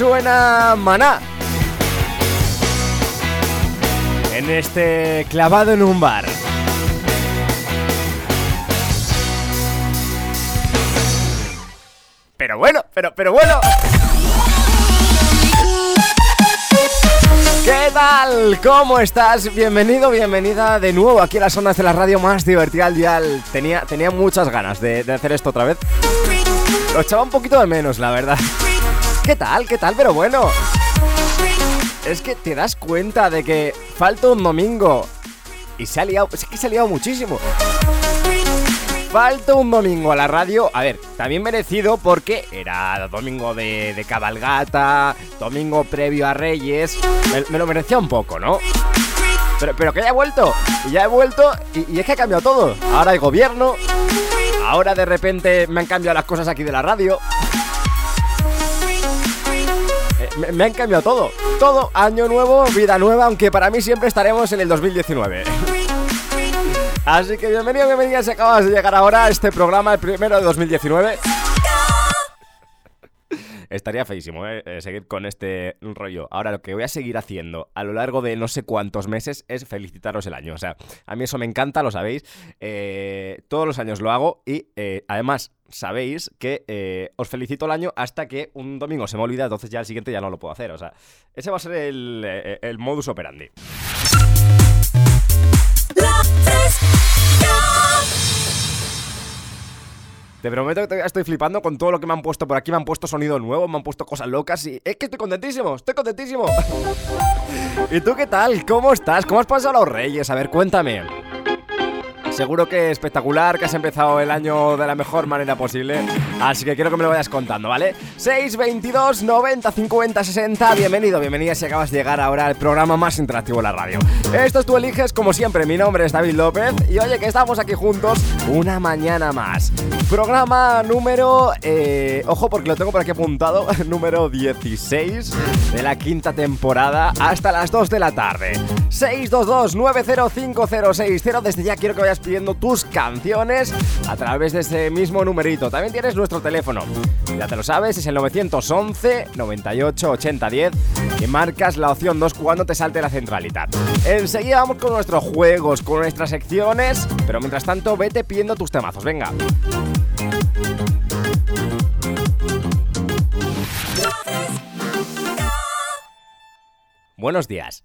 Suena Maná. En este clavado en un bar. Pero bueno, pero, pero bueno. ¿Qué tal? ¿Cómo estás? Bienvenido, bienvenida de nuevo aquí a las ondas de la radio más divertida al dial. Tenía, tenía muchas ganas de hacer esto otra vez. Lo echaba un poquito de menos, la verdad. ¿Qué tal? ¿Qué tal? Pero bueno. Es que te das cuenta de que falta un domingo. Y se ha liado, es que se ha liado muchísimo. Falta un domingo a la radio. A ver, también merecido porque era domingo de, cabalgata, domingo previo a Reyes. Me, lo merecía un poco, ¿no? Pero, pero que ya he vuelto. Ya he vuelto y, y es que ha cambiado todo. Ahora hay gobierno. Ahora de repente me han cambiado las cosas aquí de la radio me, han cambiado todo. Todo, año nuevo, vida nueva, aunque para mí siempre estaremos en el 2019. Así que bienvenido, bienvenida si acabas de llegar ahora a este programa, el primero de 2019. Estaría feísimo, ¿eh? ¿eh? Seguir con este rollo. Ahora, lo que voy a seguir haciendo a lo largo de no sé cuántos meses es felicitaros el año. O sea, a mí eso me encanta, lo sabéis. Eh, todos los años lo hago y eh, además sabéis que os felicito el año hasta que un domingo se me olvida, entonces ya el siguiente ya no lo puedo hacer. O sea, ese va a ser el, el modus operandi. Te prometo que estoy flipando con todo lo que me han puesto por aquí. Me han puesto sonido nuevo, me han puesto cosas locas y es que estoy contentísimo, estoy contentísimo. ¿Y tú qué tal? ¿Cómo estás? ¿Cómo has pasado los reyes? A ver, cuéntame. Seguro que espectacular, que has empezado el año de la mejor manera posible. Así que quiero que me lo vayas contando, ¿vale? 622 90 50 60. Bienvenido, bienvenida si acabas de llegar ahora al programa más interactivo de la radio. Esto es Tú Eliges, como siempre. Mi nombre es David López. Y oye, que estamos aquí juntos una mañana más. Programa número. Eh, ojo, porque lo tengo por aquí apuntado. número 16 de la quinta temporada hasta las 2 de la tarde. 622 905060. Desde ya quiero que vayas pidiendo tus canciones a través de ese mismo numerito. También tienes nuestro teléfono. Ya te lo sabes, es el 911 98 80 10 y marcas la opción 2 cuando te salte la centralita. Enseguida vamos con nuestros juegos, con nuestras secciones, pero mientras tanto vete pidiendo tus temazos. Venga. Buenos días.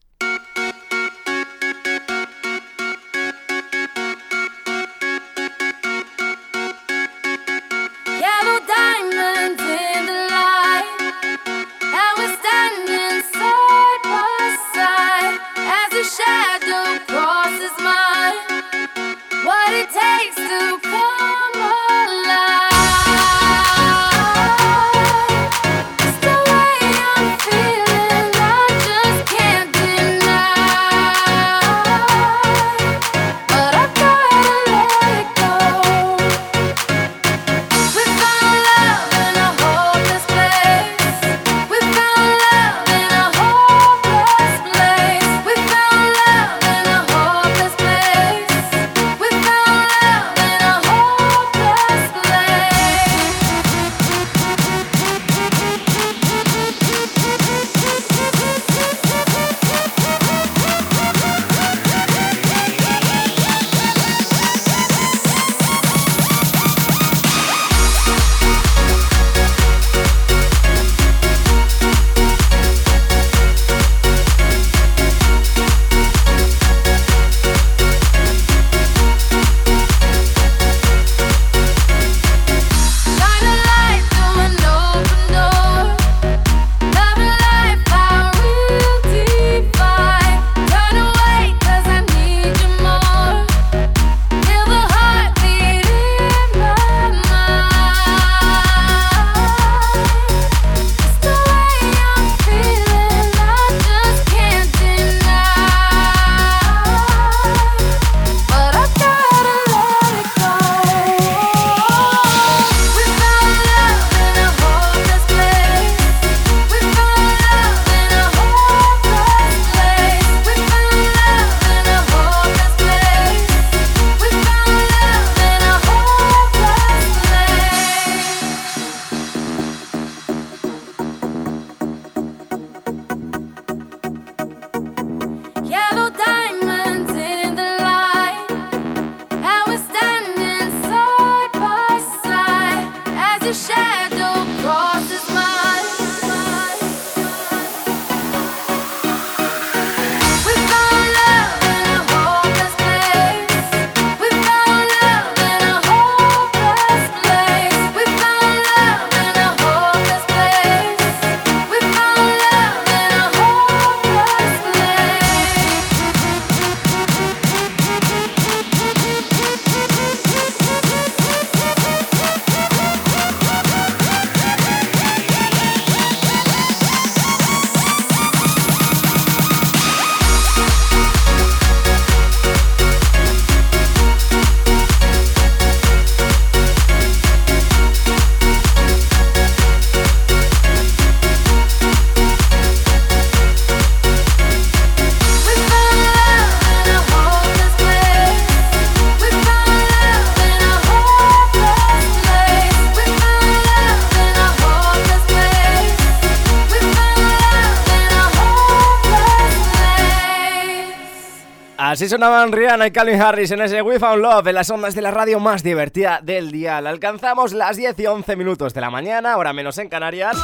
Así sonaban Rihanna y Calvin Harris en ese We Found Love en las ondas de la radio más divertida del día. Alcanzamos las 10 y 11 minutos de la mañana, ahora menos en Canarias.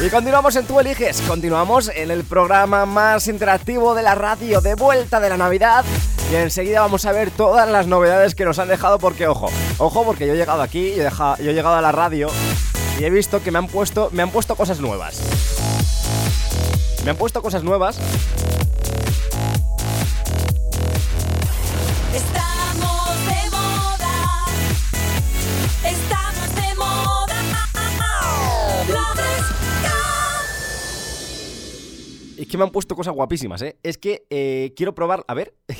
Y continuamos en Tú Eliges, continuamos en el programa más interactivo de la radio, de vuelta de la Navidad. Y enseguida vamos a ver todas las novedades que nos han dejado, porque ojo, ojo, porque yo he llegado aquí, yo he, he llegado a la radio y he visto que me han puesto, me han puesto cosas nuevas. Me han puesto cosas nuevas Estamos de moda. Estamos de moda. Es que me han puesto cosas guapísimas, ¿eh? Es que eh, quiero probar. A ver.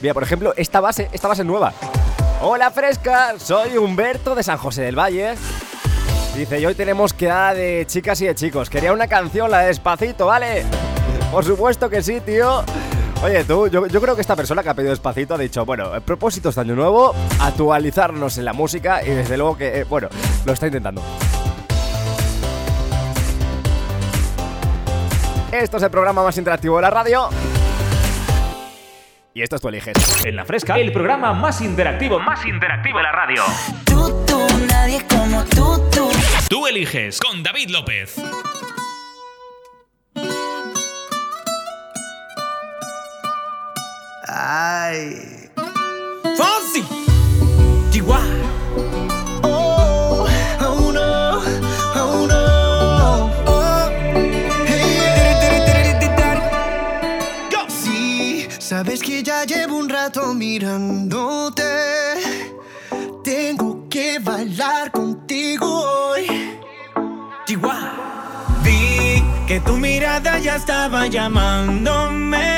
Mira, por ejemplo, esta base, esta base nueva. Hola, fresca. Soy Humberto de San José del Valle. Dice, y hoy tenemos quedada de chicas y de chicos. Quería una canción, la de despacito, ¿vale? Por supuesto que sí, tío. Oye, tú, yo, yo creo que esta persona que ha pedido despacito ha dicho, bueno, el propósito de año nuevo, actualizarnos en la música y desde luego que, eh, bueno, lo está intentando. Esto es el programa más interactivo de la radio. Y esto es tú eliges. En la fresca, el programa más interactivo, más interactivo de la radio. Tú, tú, nadie como tú, tú. Tú eliges con David López. Ay. Fonsi. Chihuahua. Oh, oh no, oh no. Oh. Hey. Sí, sabes que ya llevo un rato mirándote. Tengo que bailar contigo hoy. Chihuahua. Vi que tu mirada ya estaba llamándome.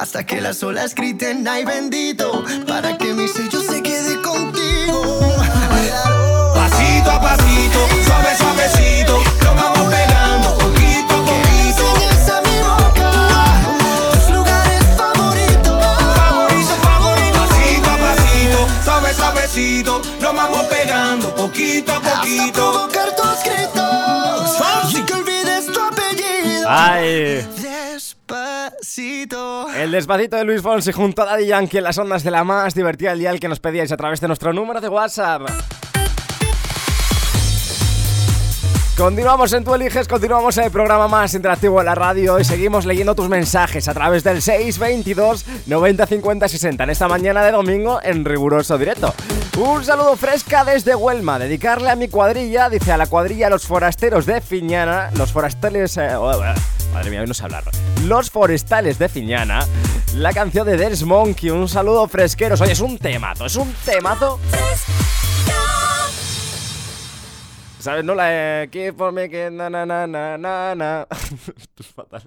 hasta que las olas griten ay bendito para que mi sello se quede contigo. Pasito a pasito, suave suavecito, lo vamos pegando poquito a poquito. Enseñas a mi boca tus lugares favoritos. Favorito, favorito. Pasito a pasito, suave suavecito, lo vamos pegando poquito a poquito. Hasta provocar tus gritos, así que olvides tu apellido. Ay el despacito de Luis Fonsi junto a Daddy Yankee en las ondas de la más divertida del día que nos pedíais a través de nuestro número de WhatsApp. Continuamos en Tu Eliges, continuamos en el programa más interactivo de la radio y seguimos leyendo tus mensajes a través del 622 90 50 60 en esta mañana de domingo en riguroso directo. Un saludo fresca desde Huelma, dedicarle a mi cuadrilla, dice a la cuadrilla Los Forasteros de Fiñana, los forestales... eh, oh, oh, madre mía, hoy no sé hablar. Los Forestales de Fiñana, la canción de Dance Monkey, un saludo fresqueros. Oye, es un temazo, es un temazo ¿Sabes? No la de Keep for me que na na na na na. Esto es fatal.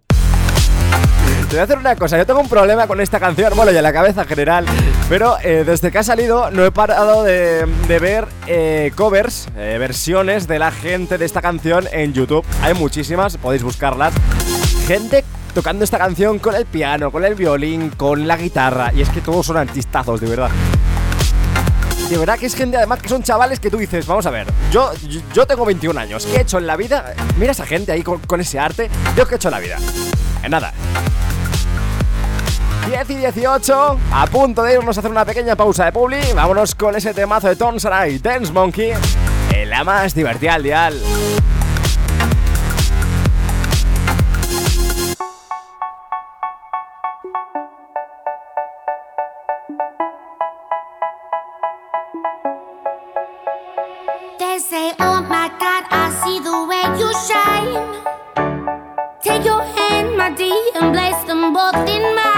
Te voy a hacer una cosa, yo tengo un problema con esta canción, bueno, y en la cabeza en general, pero eh, desde que ha salido no he parado de, ver eh, covers, eh, versiones de la gente de esta canción en YouTube. Hay muchísimas, podéis buscarlas. Gente tocando esta canción con el piano, con el violín, con la guitarra, y es que todos son artistazos, de verdad. De verdad que es gente además que son chavales que tú dices, vamos a ver, yo, yo, tengo 21 años, ¿qué he hecho en la vida? Mira esa gente ahí con, ese arte, yo qué he hecho en la vida. En nada. 10 y 18, a punto de irnos a hacer una pequeña pausa de publi, vámonos con ese temazo de Tom Sarai, Dance Monkey, la más divertida al dial. Both in mine.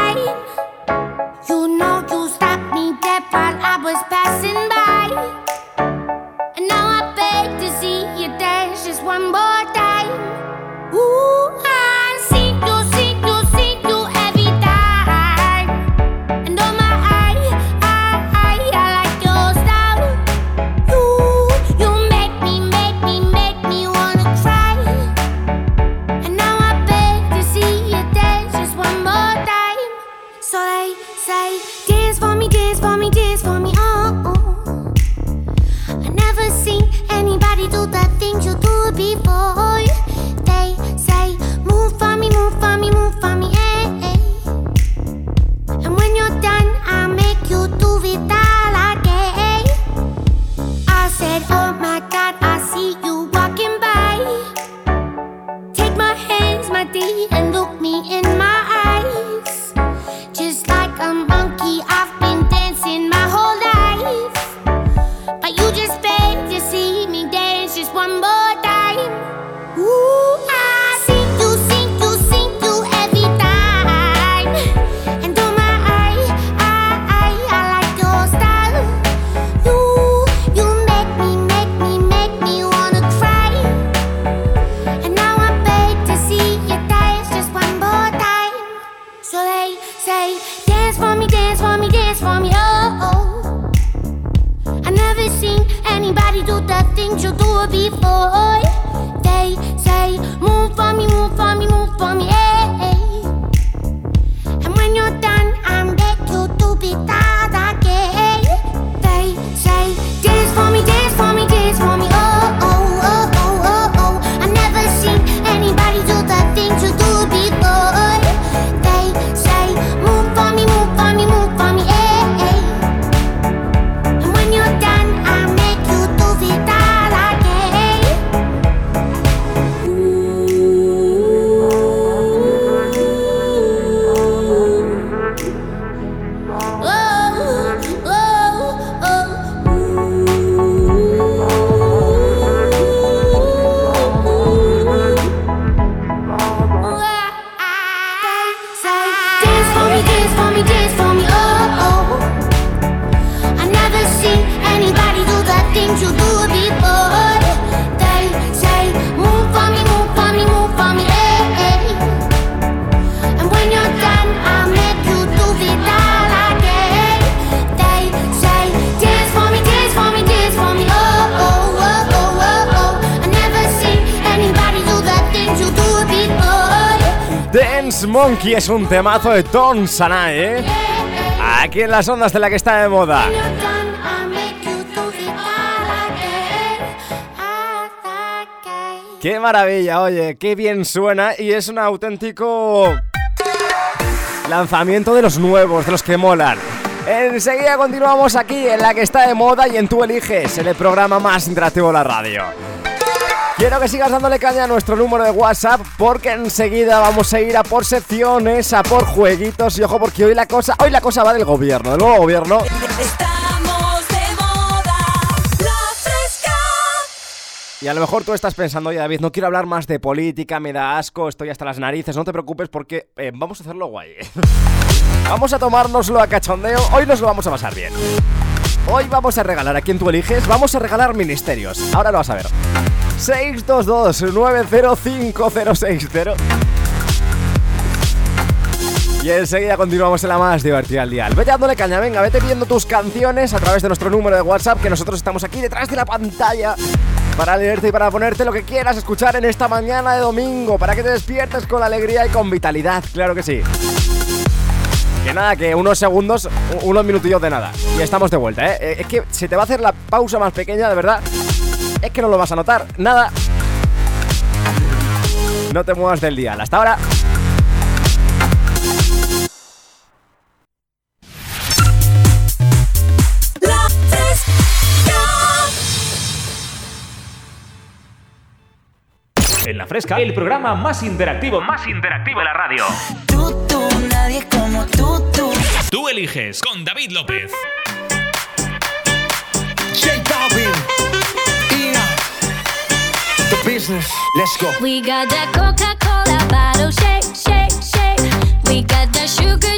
Monkey es un temazo de Tom Sanae, ¿eh? Aquí en las ondas de la que está de moda. ¡Qué maravilla! Oye, qué bien suena y es un auténtico lanzamiento de los nuevos, de los que molan. Enseguida continuamos aquí en la que está de moda y en Tú Eliges, en el programa más interactivo de la radio. Quiero que sigas dándole caña a nuestro número de WhatsApp porque enseguida vamos a ir a por secciones, a por jueguitos y ojo porque hoy la cosa, hoy la cosa va del gobierno, del nuevo gobierno. Estamos de moda. La fresca. Y a lo mejor tú estás pensando, oye David, no quiero hablar más de política, me da asco, estoy hasta las narices, no te preocupes porque eh, vamos a hacerlo guay. vamos a tomárnoslo a cachondeo, hoy nos lo vamos a pasar bien. Hoy vamos a regalar a quien tú eliges, vamos a regalar ministerios. Ahora lo vas a ver. 622-905-060 y enseguida continuamos en la más divertida del día. Vete dándole caña, venga, vete viendo tus canciones a través de nuestro número de WhatsApp, que nosotros estamos aquí detrás de la pantalla para leerte y para ponerte lo que quieras escuchar en esta mañana de domingo, para que te despiertes con alegría y con vitalidad, claro que sí. Que nada, que unos segundos, unos minutillos de nada. Y estamos de vuelta, ¿eh? Eh, Es que se te va a hacer la pausa más pequeña, de verdad. Es que no lo vas a notar. Nada. No te muevas del día. Hasta ahora. En la fresca, el programa más interactivo, más interactivo de la radio. Tú, tú, nadie como tú, tú. Tú eliges con David López. J Balvin, The Business, let's go. We got that Coca Cola bottle shake, shake, shake. We got that sugar,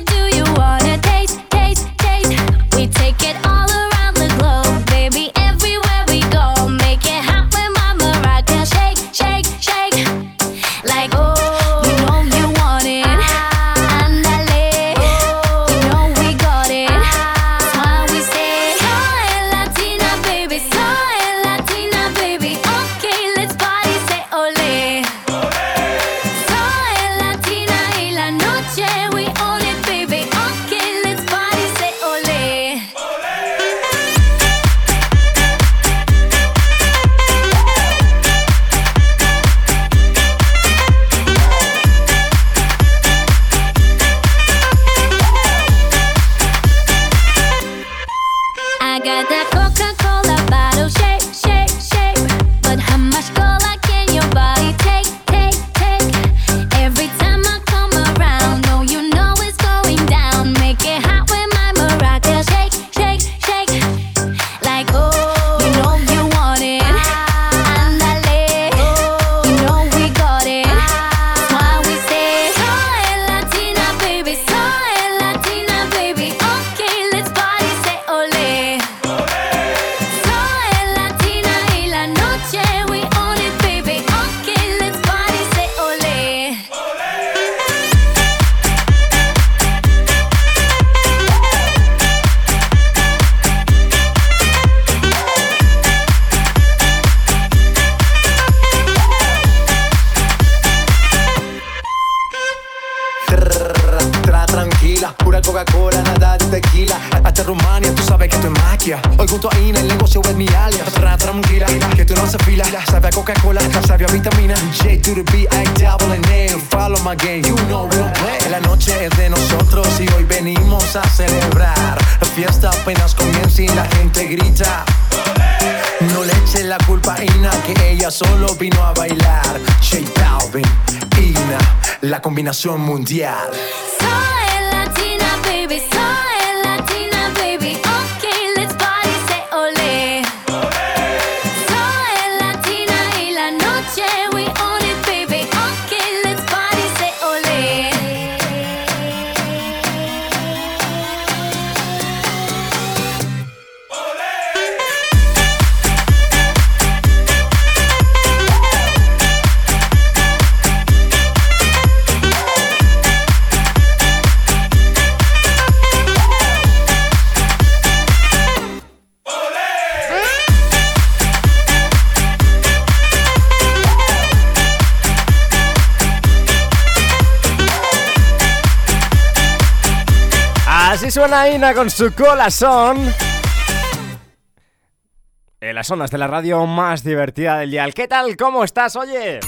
La noche es de nosotros y hoy venimos a celebrar. La fiesta apenas comienza y la gente grita. No le eche la culpa a Ina, que ella solo vino a bailar. J Balvin, Ina, la combinación mundial. Suena Ina con su corazón. En las ondas de la radio más divertida del día. ¿Qué tal? ¿Cómo estás? Oye.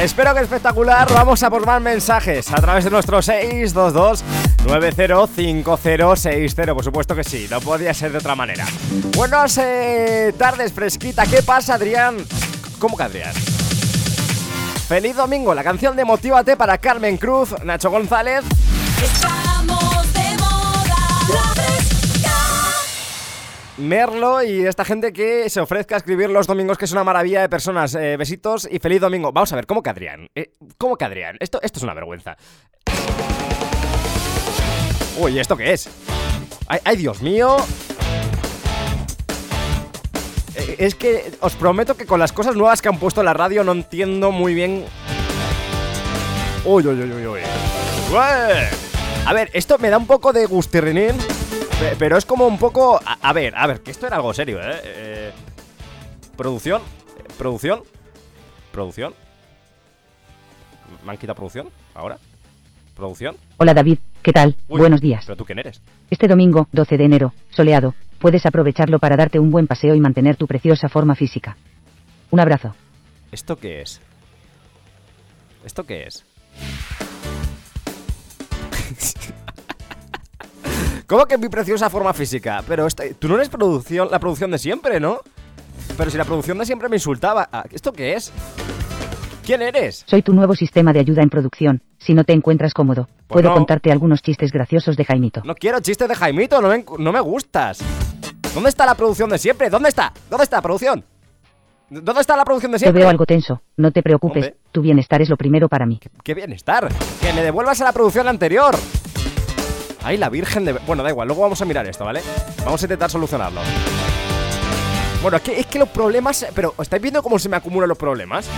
Espero que espectacular. Vamos a por más mensajes a través de nuestro 622 905060. Por supuesto que sí, no podía ser de otra manera. Buenas eh, tardes, fresquita. ¿Qué pasa, Adrián? ¿Cómo que Adrián? Feliz domingo, la canción de Motívate para Carmen Cruz, Nacho González. Estamos de moda. La. Merlo y esta gente que se ofrezca a escribir los domingos, que es una maravilla de personas. Eh, besitos y feliz domingo. Vamos a ver, ¿cómo que Adrián? Eh, ¿Cómo que Adrián? Esto, esto es una vergüenza. Uy, ¿esto qué es? Ay, ay, Dios mío. Eh, Es que os prometo que con las cosas nuevas que han puesto en la radio no entiendo muy bien. Uy, uy, uy, uy, uy. A ver, esto me da un poco de gustirrinín, pe- pero es como un poco. A, a ver, a ver, que esto era algo serio, ¿eh? Eh, producción, producción, producción. ¿Me han quitado producción? ¿Ahora? ¿Producción? Hola David, ¿qué tal? Uy, Buenos días. ¿Pero tú quién eres? Este domingo, 12 de enero, soleado, puedes aprovecharlo para darte un buen paseo y mantener tu preciosa forma física. Un abrazo. ¿Esto qué es? ¿Esto qué es? ¿Cómo que mi preciosa forma física? Pero esta- tú no eres producción, la producción de siempre, ¿no? Pero si la producción de siempre me insultaba. Ah, ¿Esto qué es? ¿Quién eres? Soy tu nuevo sistema de ayuda en producción. Si no te encuentras cómodo, puedo no. contarte algunos chistes graciosos de Jaimito. No quiero chistes de Jaimito, no me, encu- no me gustas. ¿Dónde está la producción de siempre? ¿Dónde está? ¿Dónde está producción? ¿Dónde está la producción de Te siempre? veo algo tenso. No te preocupes, Hombre. tu bienestar es lo primero para mí. ¡Qué bienestar! ¡Que me devuelvas a la producción anterior! ¡Ay, la virgen de... Bueno, da igual, luego vamos a mirar esto, ¿vale? Vamos a intentar solucionarlo. Bueno, es que, es que los problemas... Pero, ¿estáis viendo cómo se me acumulan los problemas?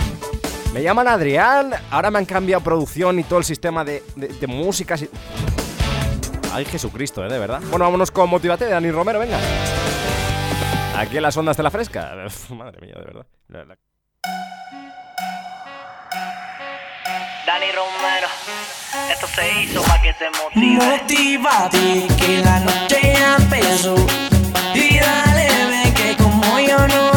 Me llaman Adrián, ahora me han cambiado producción y todo el sistema de, de, de músicas y... Ay, Jesucristo, ¿eh? De verdad. Bueno, vámonos con Motívate de Dani Romero, venga. Aquí en las ondas de la fresca. Uf, Madre mía, de verdad. La- la- Dani Romero, esto se hizo para que te motive. Motívate que la noche ya empezó Y dale ven que como yo no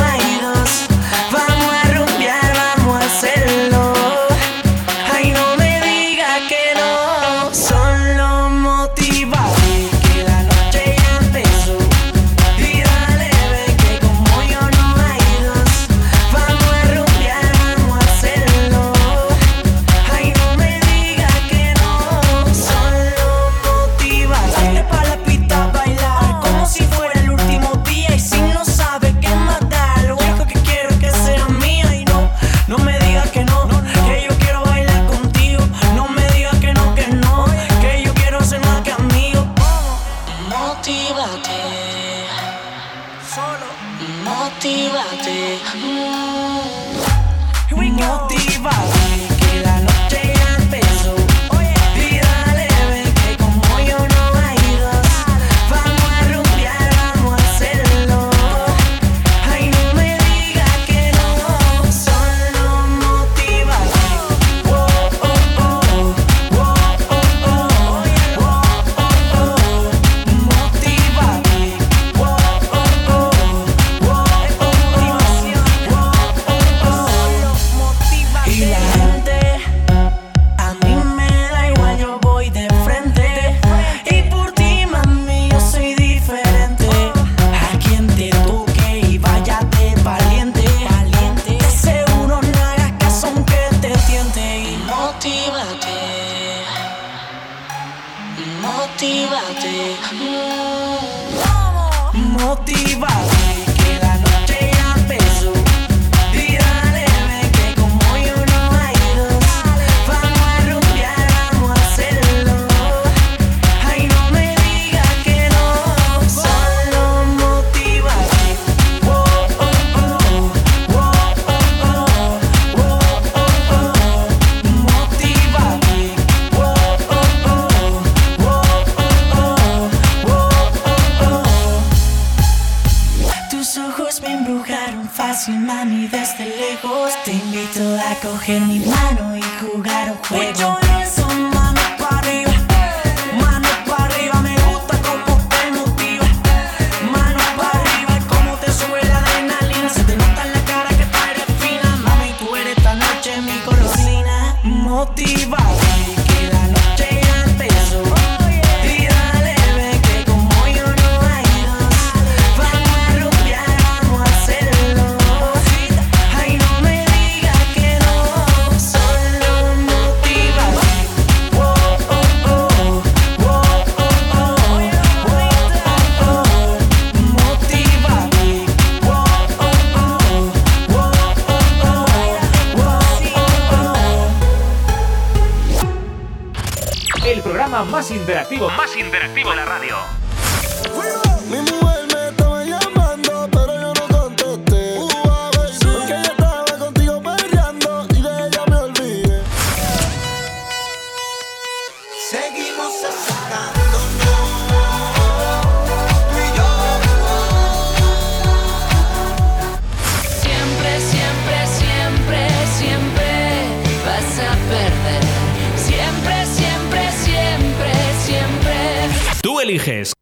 eliges.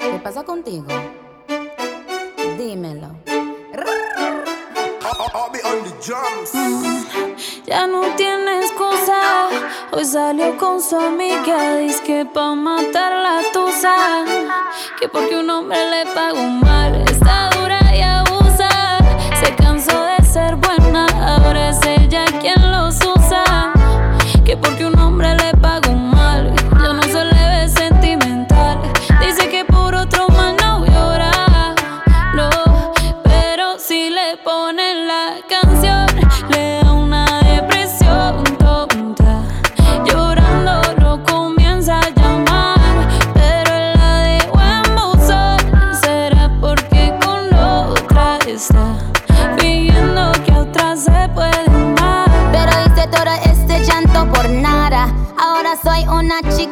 ¿Qué pasa contigo? Dímelo. Ya no tiene excusa. Hoy salió con su amiga. Dice que pa' matar la tusa. Que porque un hombre le pagó mal. Está dura y abusa. Se cansó de ser buena. Ahora es ella quien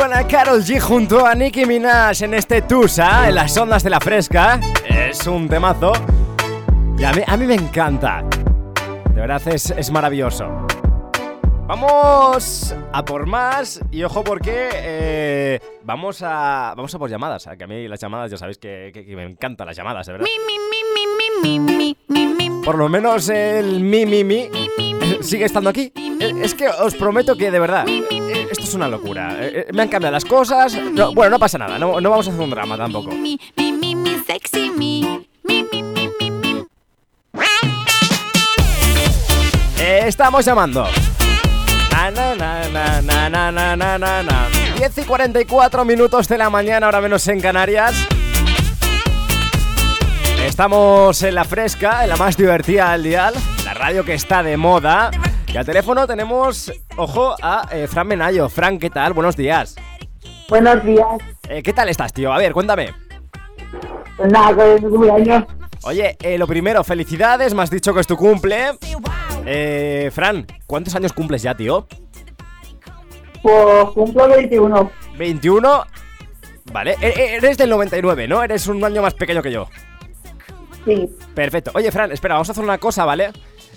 suena Carol G junto a Nicki Minaj en este Tusa, en las ondas de la fresca. Es un temazo. Y a mí, a mí me encanta. De verdad es, es maravilloso. Vamos a por más y ojo porque eh, vamos a vamos a por llamadas. Que a mí las llamadas ya sabéis que, que- que me encantan las llamadas, de verdad. Por lo menos el mi mi mi eh, sigue estando aquí. Eh, es que os prometo que de verdad, eh, esto es una locura. Eh, me han cambiado las cosas. Bueno, no pasa nada, no, no vamos a hacer un drama tampoco. Estamos llamando. Na, na, na, 10 y 44 minutos de la mañana, ahora menos en Canarias. Estamos en la fresca, en la más divertida del dial la radio que está de moda. Y al teléfono tenemos, ojo, a eh, Fran Menayo. Fran, ¿qué tal? Buenos días. Buenos días. Eh, ¿Qué tal estás, tío? A ver, cuéntame. Pues nada, el cumpleaños. Oye, eh, lo primero, felicidades, me has dicho que es tu cumple. Eh, Fran, ¿cuántos años cumples ya, tío? Pues cumplo 21. 21. Vale, e- e- eres del 99, ¿no? Eres un año más pequeño que yo. Sí. Perfecto. Oye, Fran, espera, vamos a hacer una cosa, ¿vale?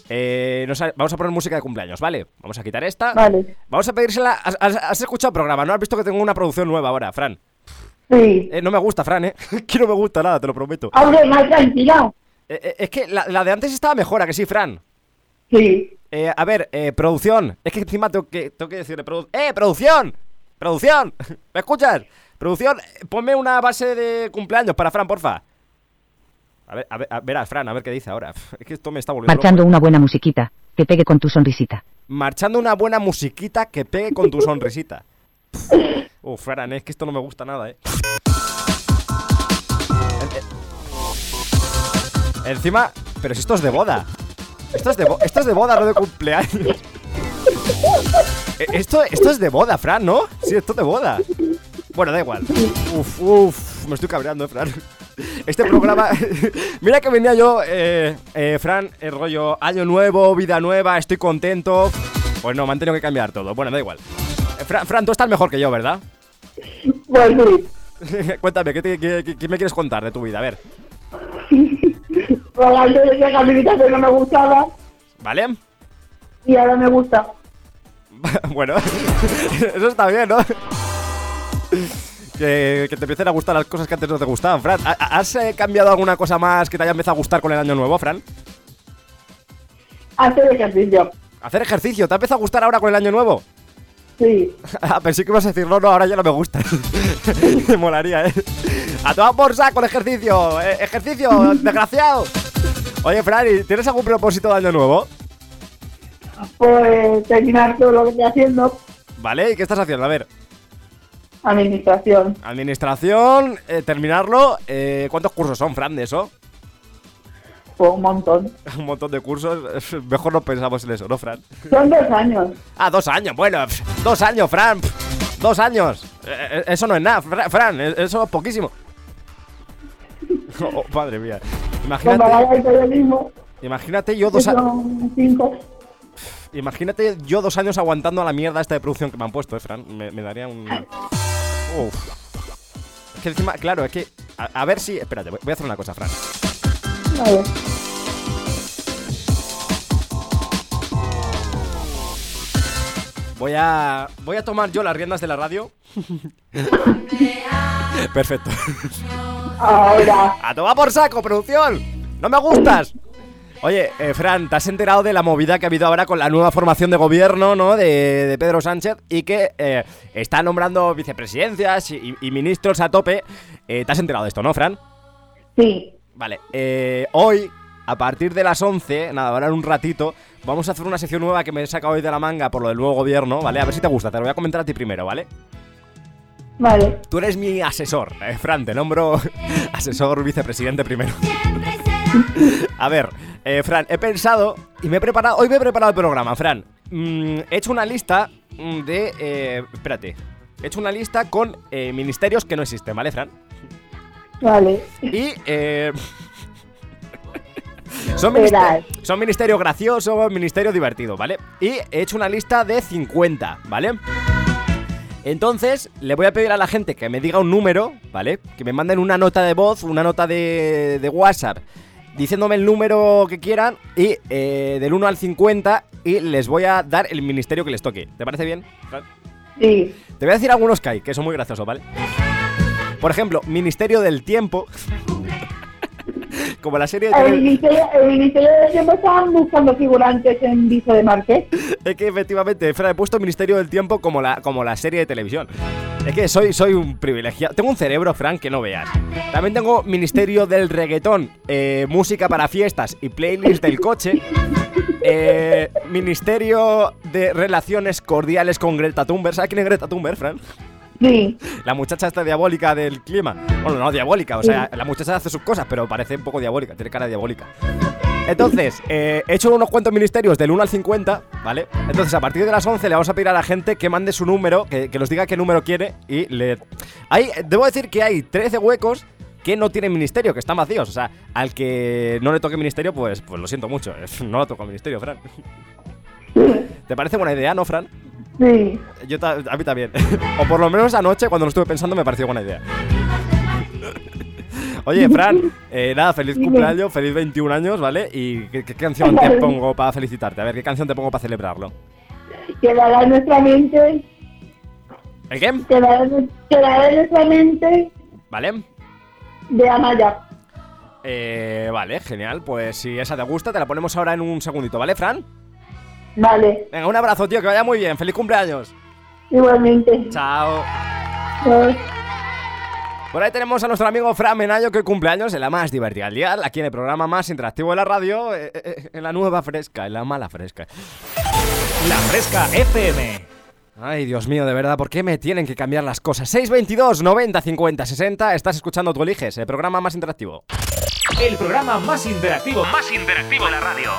Eh, nos ha- vamos a poner música de cumpleaños, ¿vale? Vamos a quitar esta. Vale. Vamos a pedírsela. ¿Has, escuchado el programa, no? ¿Has visto que tengo una producción nueva ahora, Fran? Sí. Eh, no me gusta, Fran, ¿eh? que no me gusta nada, te lo prometo. Hombre, más tranquila. Eh, eh, es que la, la de antes estaba mejor, ¿a que sí, Fran? Sí. Eh, a ver, eh, producción. Es que encima tengo que, tengo que decirle. produ- ¡Eh, producción! ¡Producción! ¿Me escuchas? Producción, ponme una base de cumpleaños para Fran, porfa. A ver, a ver, a- verás, Fran, a ver qué dice ahora. Es que esto me está volviendo. Marchando loco. una buena musiquita, que pegue con tu sonrisita. Marchando una buena musiquita que pegue con tu sonrisita. Uf, Fran, es que esto no me gusta nada, eh. En- eh, Encima, pero si esto es de boda. Esto es de, bo- esto es de boda, no de cumpleaños. Eh, Esto, esto es de boda, Fran, ¿no? Sí, esto es de boda. Bueno, da igual. Uf, uf, me estoy cabreando, eh, Fran. Este programa. Mira que venía yo, eh, eh, Fran, el rollo año nuevo, vida nueva, estoy contento. Pues no, me han tenido que cambiar todo. Bueno, da igual. Eh, Fran, Fran, tú estás mejor que yo, ¿verdad? Pues sí. Cuéntame, ¿qué, te- qué- qué- qué me quieres contar de tu vida? A ver, Pues antes decía que a mi no me gustaba ¿vale? y ahora me gusta. bueno, eso está bien, ¿no? Que, que te empiecen a gustar las cosas que antes no te gustaban, Fran. ¿Ha- ¿Has eh, cambiado alguna cosa más que te haya empezado a gustar con el año nuevo, Fran? Hacer ejercicio. Hacer ejercicio, ¿te ha empezado a gustar ahora con el año nuevo? Sí. Ah, pensé que ibas a decir, no, no, ahora ya no me gusta. me molaría, ¿eh? A tomar por saco el ejercicio. eh, ejercicio, desgraciado. Oye, Fran, ¿y ¿tienes algún propósito de año nuevo? Pues terminar todo lo que estoy haciendo. ¿Vale? ¿Y qué estás haciendo? A ver, Administración. administración, eh, terminarlo. eh, ¿Cuántos cursos son, Fran, de eso? Pues un montón. Un montón de cursos. Mejor no pensamos en eso, ¿no, Fran? Son dos años. Ah, dos años. Bueno, dos años, Fran. Dos años. Eh, eh, eso no es nada, Fra- Fran. Eso es poquísimo. Oh, madre mía. Imagínate, imagínate yo dos a- son cinco. Imagínate yo dos años aguantando a la mierda esta de producción que me han puesto, eh, Fran. Me, me daría un. Uf. Es que encima, claro, es que. A, a ver si. Espérate, voy a hacer una cosa, Fran. Vale. Voy a. Voy a tomar yo las riendas de la radio. Perfecto. Ahora. ¡A tomar por saco, producción! ¡No me gustas! Oye, eh, Fran, ¿te has enterado de la movida que ha habido ahora con la nueva formación de gobierno, ¿no? De, de Pedro Sánchez y que eh, está nombrando vicepresidencias y, y ministros a tope. Eh, ¿Te has enterado de esto, no, Fran? Sí. Vale, eh, hoy, a partir de las 11, nada, ahora en un ratito, vamos a hacer una sección nueva que me he sacado hoy de la manga por lo del nuevo gobierno, ¿vale? A ver si te gusta, te lo voy a comentar a ti primero, ¿vale? Vale. Tú eres mi asesor, eh, Fran, te nombro asesor vicepresidente primero. A ver, eh, Fran, he pensado y me he preparado, hoy me he preparado el programa, Fran. Mm, he hecho una lista mm, de, eh, espérate, he hecho una lista con eh, ministerios que no existen, ¿vale, Fran? Vale. Y, eh, son, ministerios, Verás. son ministerios graciosos, ministerios divertidos, ¿vale? Y he hecho una lista de 50, ¿vale? Entonces, le voy a pedir a la gente que me diga un número, ¿vale? Que me manden una nota de voz, una nota de, de WhatsApp, diciéndome el número que quieran y eh, del 1 al 50 y les voy a dar el ministerio que les toque. ¿Te parece bien? Sí. Te voy a decir algunos que hay, que son muy graciosos, ¿vale? Por ejemplo, Ministerio del Tiempo. Como la serie de El ministerio, el ministerio de tiempo estaban buscando figurantes en Viso de Marqués. Es que efectivamente, Fran, he puesto Ministerio del Tiempo como la, como la serie de televisión. Es que soy, soy un privilegiado. Tengo un cerebro, Fran, que no veas. También tengo Ministerio del Reggaetón, eh, música para fiestas y playlist del coche. Eh, Ministerio de Relaciones Cordiales con Greta Thunberg. ¿Sabes quién es Greta Thunberg, Fran? Sí. La muchacha esta diabólica del clima. Bueno, no diabólica, o sea, la muchacha hace sus cosas, pero parece un poco diabólica, tiene cara diabólica. Entonces, eh, he hecho unos cuantos ministerios del 1 al 50, ¿vale? Entonces, a partir de las 11 le vamos a pedir a la gente que mande su número, que, que nos diga qué número quiere y le... Hay, debo decir que hay 13 huecos que no tienen ministerio, que están vacíos. O sea, al que no le toque ministerio, pues, pues lo siento mucho. No lo toco al ministerio, Fran. ¿Te parece buena idea, no, Fran? Sí. Yo a mí también. o por lo menos anoche, cuando lo estuve pensando, me pareció buena idea. Oye, Fran, eh, nada, feliz Dime. cumpleaños, feliz 21 años, ¿vale? ¿Y qué, qué canción te pongo para felicitarte? A ver, ¿qué canción te pongo para celebrarlo? Quedará en nuestra mente, ¿El qué? quedará en nuestra mente ¿Vale? de Amaya. Eh, vale, genial. Pues si esa te gusta, te la ponemos ahora en un segundito, ¿vale, Fran? Vale, Venga, un abrazo, tío, que vaya muy bien. ¡Feliz cumpleaños! igualmente. Chao. Adiós. Por ahí tenemos a nuestro amigo Fran Menayo, que cumpleaños en la más divertida al día, aquí en el programa más interactivo de la radio, eh, eh, eh, en la nueva fresca, en la mala fresca. La Fresca FM. Ay, Dios mío, de verdad, ¿por qué me tienen que cambiar las cosas? 622 90 50 60, estás escuchando Tú Eliges, el programa más interactivo. El programa más interactivo, más interactivo de la radio.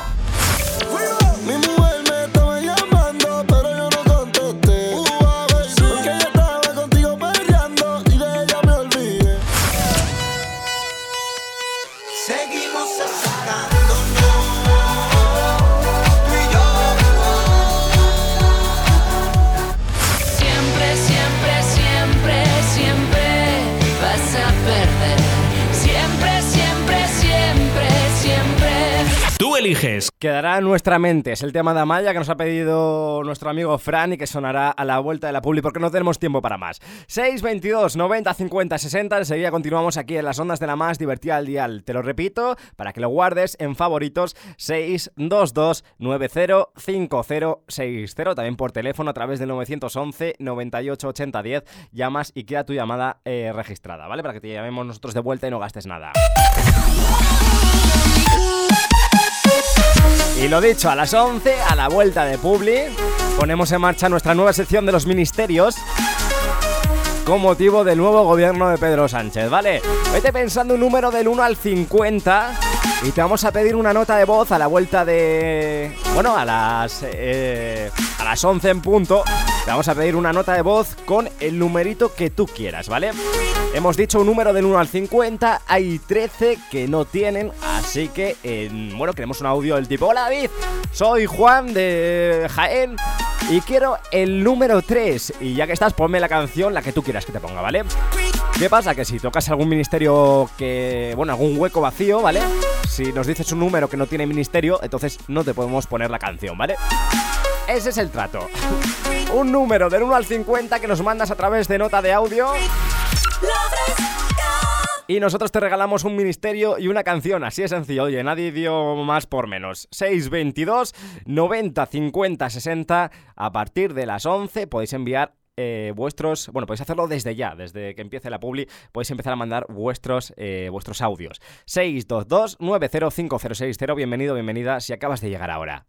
Quedará en nuestra mente, es el tema de Amaya que nos ha pedido nuestro amigo Fran y que sonará a la vuelta de la publi porque no tenemos tiempo para más. 622 90 50 60, enseguida continuamos aquí en las ondas de la más divertida al dial. Te lo repito, para que lo guardes en favoritos 622 90 50 60, también por teléfono a través del 911 98 80 10, llamas y queda tu llamada eh, registrada, ¿vale? Para que te llamemos nosotros de vuelta y no gastes nada. Y lo dicho, a las 11, a la vuelta de Publi, ponemos en marcha nuestra nueva sección de los ministerios con motivo del nuevo gobierno de Pedro Sánchez, ¿vale? Vete pensando un número del 1 al 50 y te vamos a pedir una nota de voz a la vuelta de... Bueno, a las... eh, a las 11 en punto. Te vamos a pedir una nota de voz con el numerito que tú quieras, ¿vale? Hemos dicho un número del 1 al 50, hay 13 que no tienen, así que, bueno, queremos un audio del tipo, hola David, soy Juan de Jaén y quiero el número 3. Y ya que estás, ponme la canción, la que tú quieras que te ponga, ¿vale? ¿Qué pasa? Que si tocas algún ministerio que, bueno, algún hueco vacío, ¿vale? Si nos dices un número que no tiene ministerio, entonces no te podemos poner la canción, ¿vale? Ese es el trato. Un número del 1 al 50 que nos mandas a través de nota de audio. Y nosotros te regalamos un ministerio y una canción, así de sencillo. Oye, nadie dio más por menos. 622 90 50 60. A partir de las 11 podéis enviar eh, vuestros. Bueno, podéis hacerlo desde ya, desde que empiece la publi. Podéis empezar a mandar vuestros, eh, vuestros audios. 622 905060. Bienvenido, bienvenida si acabas de llegar ahora.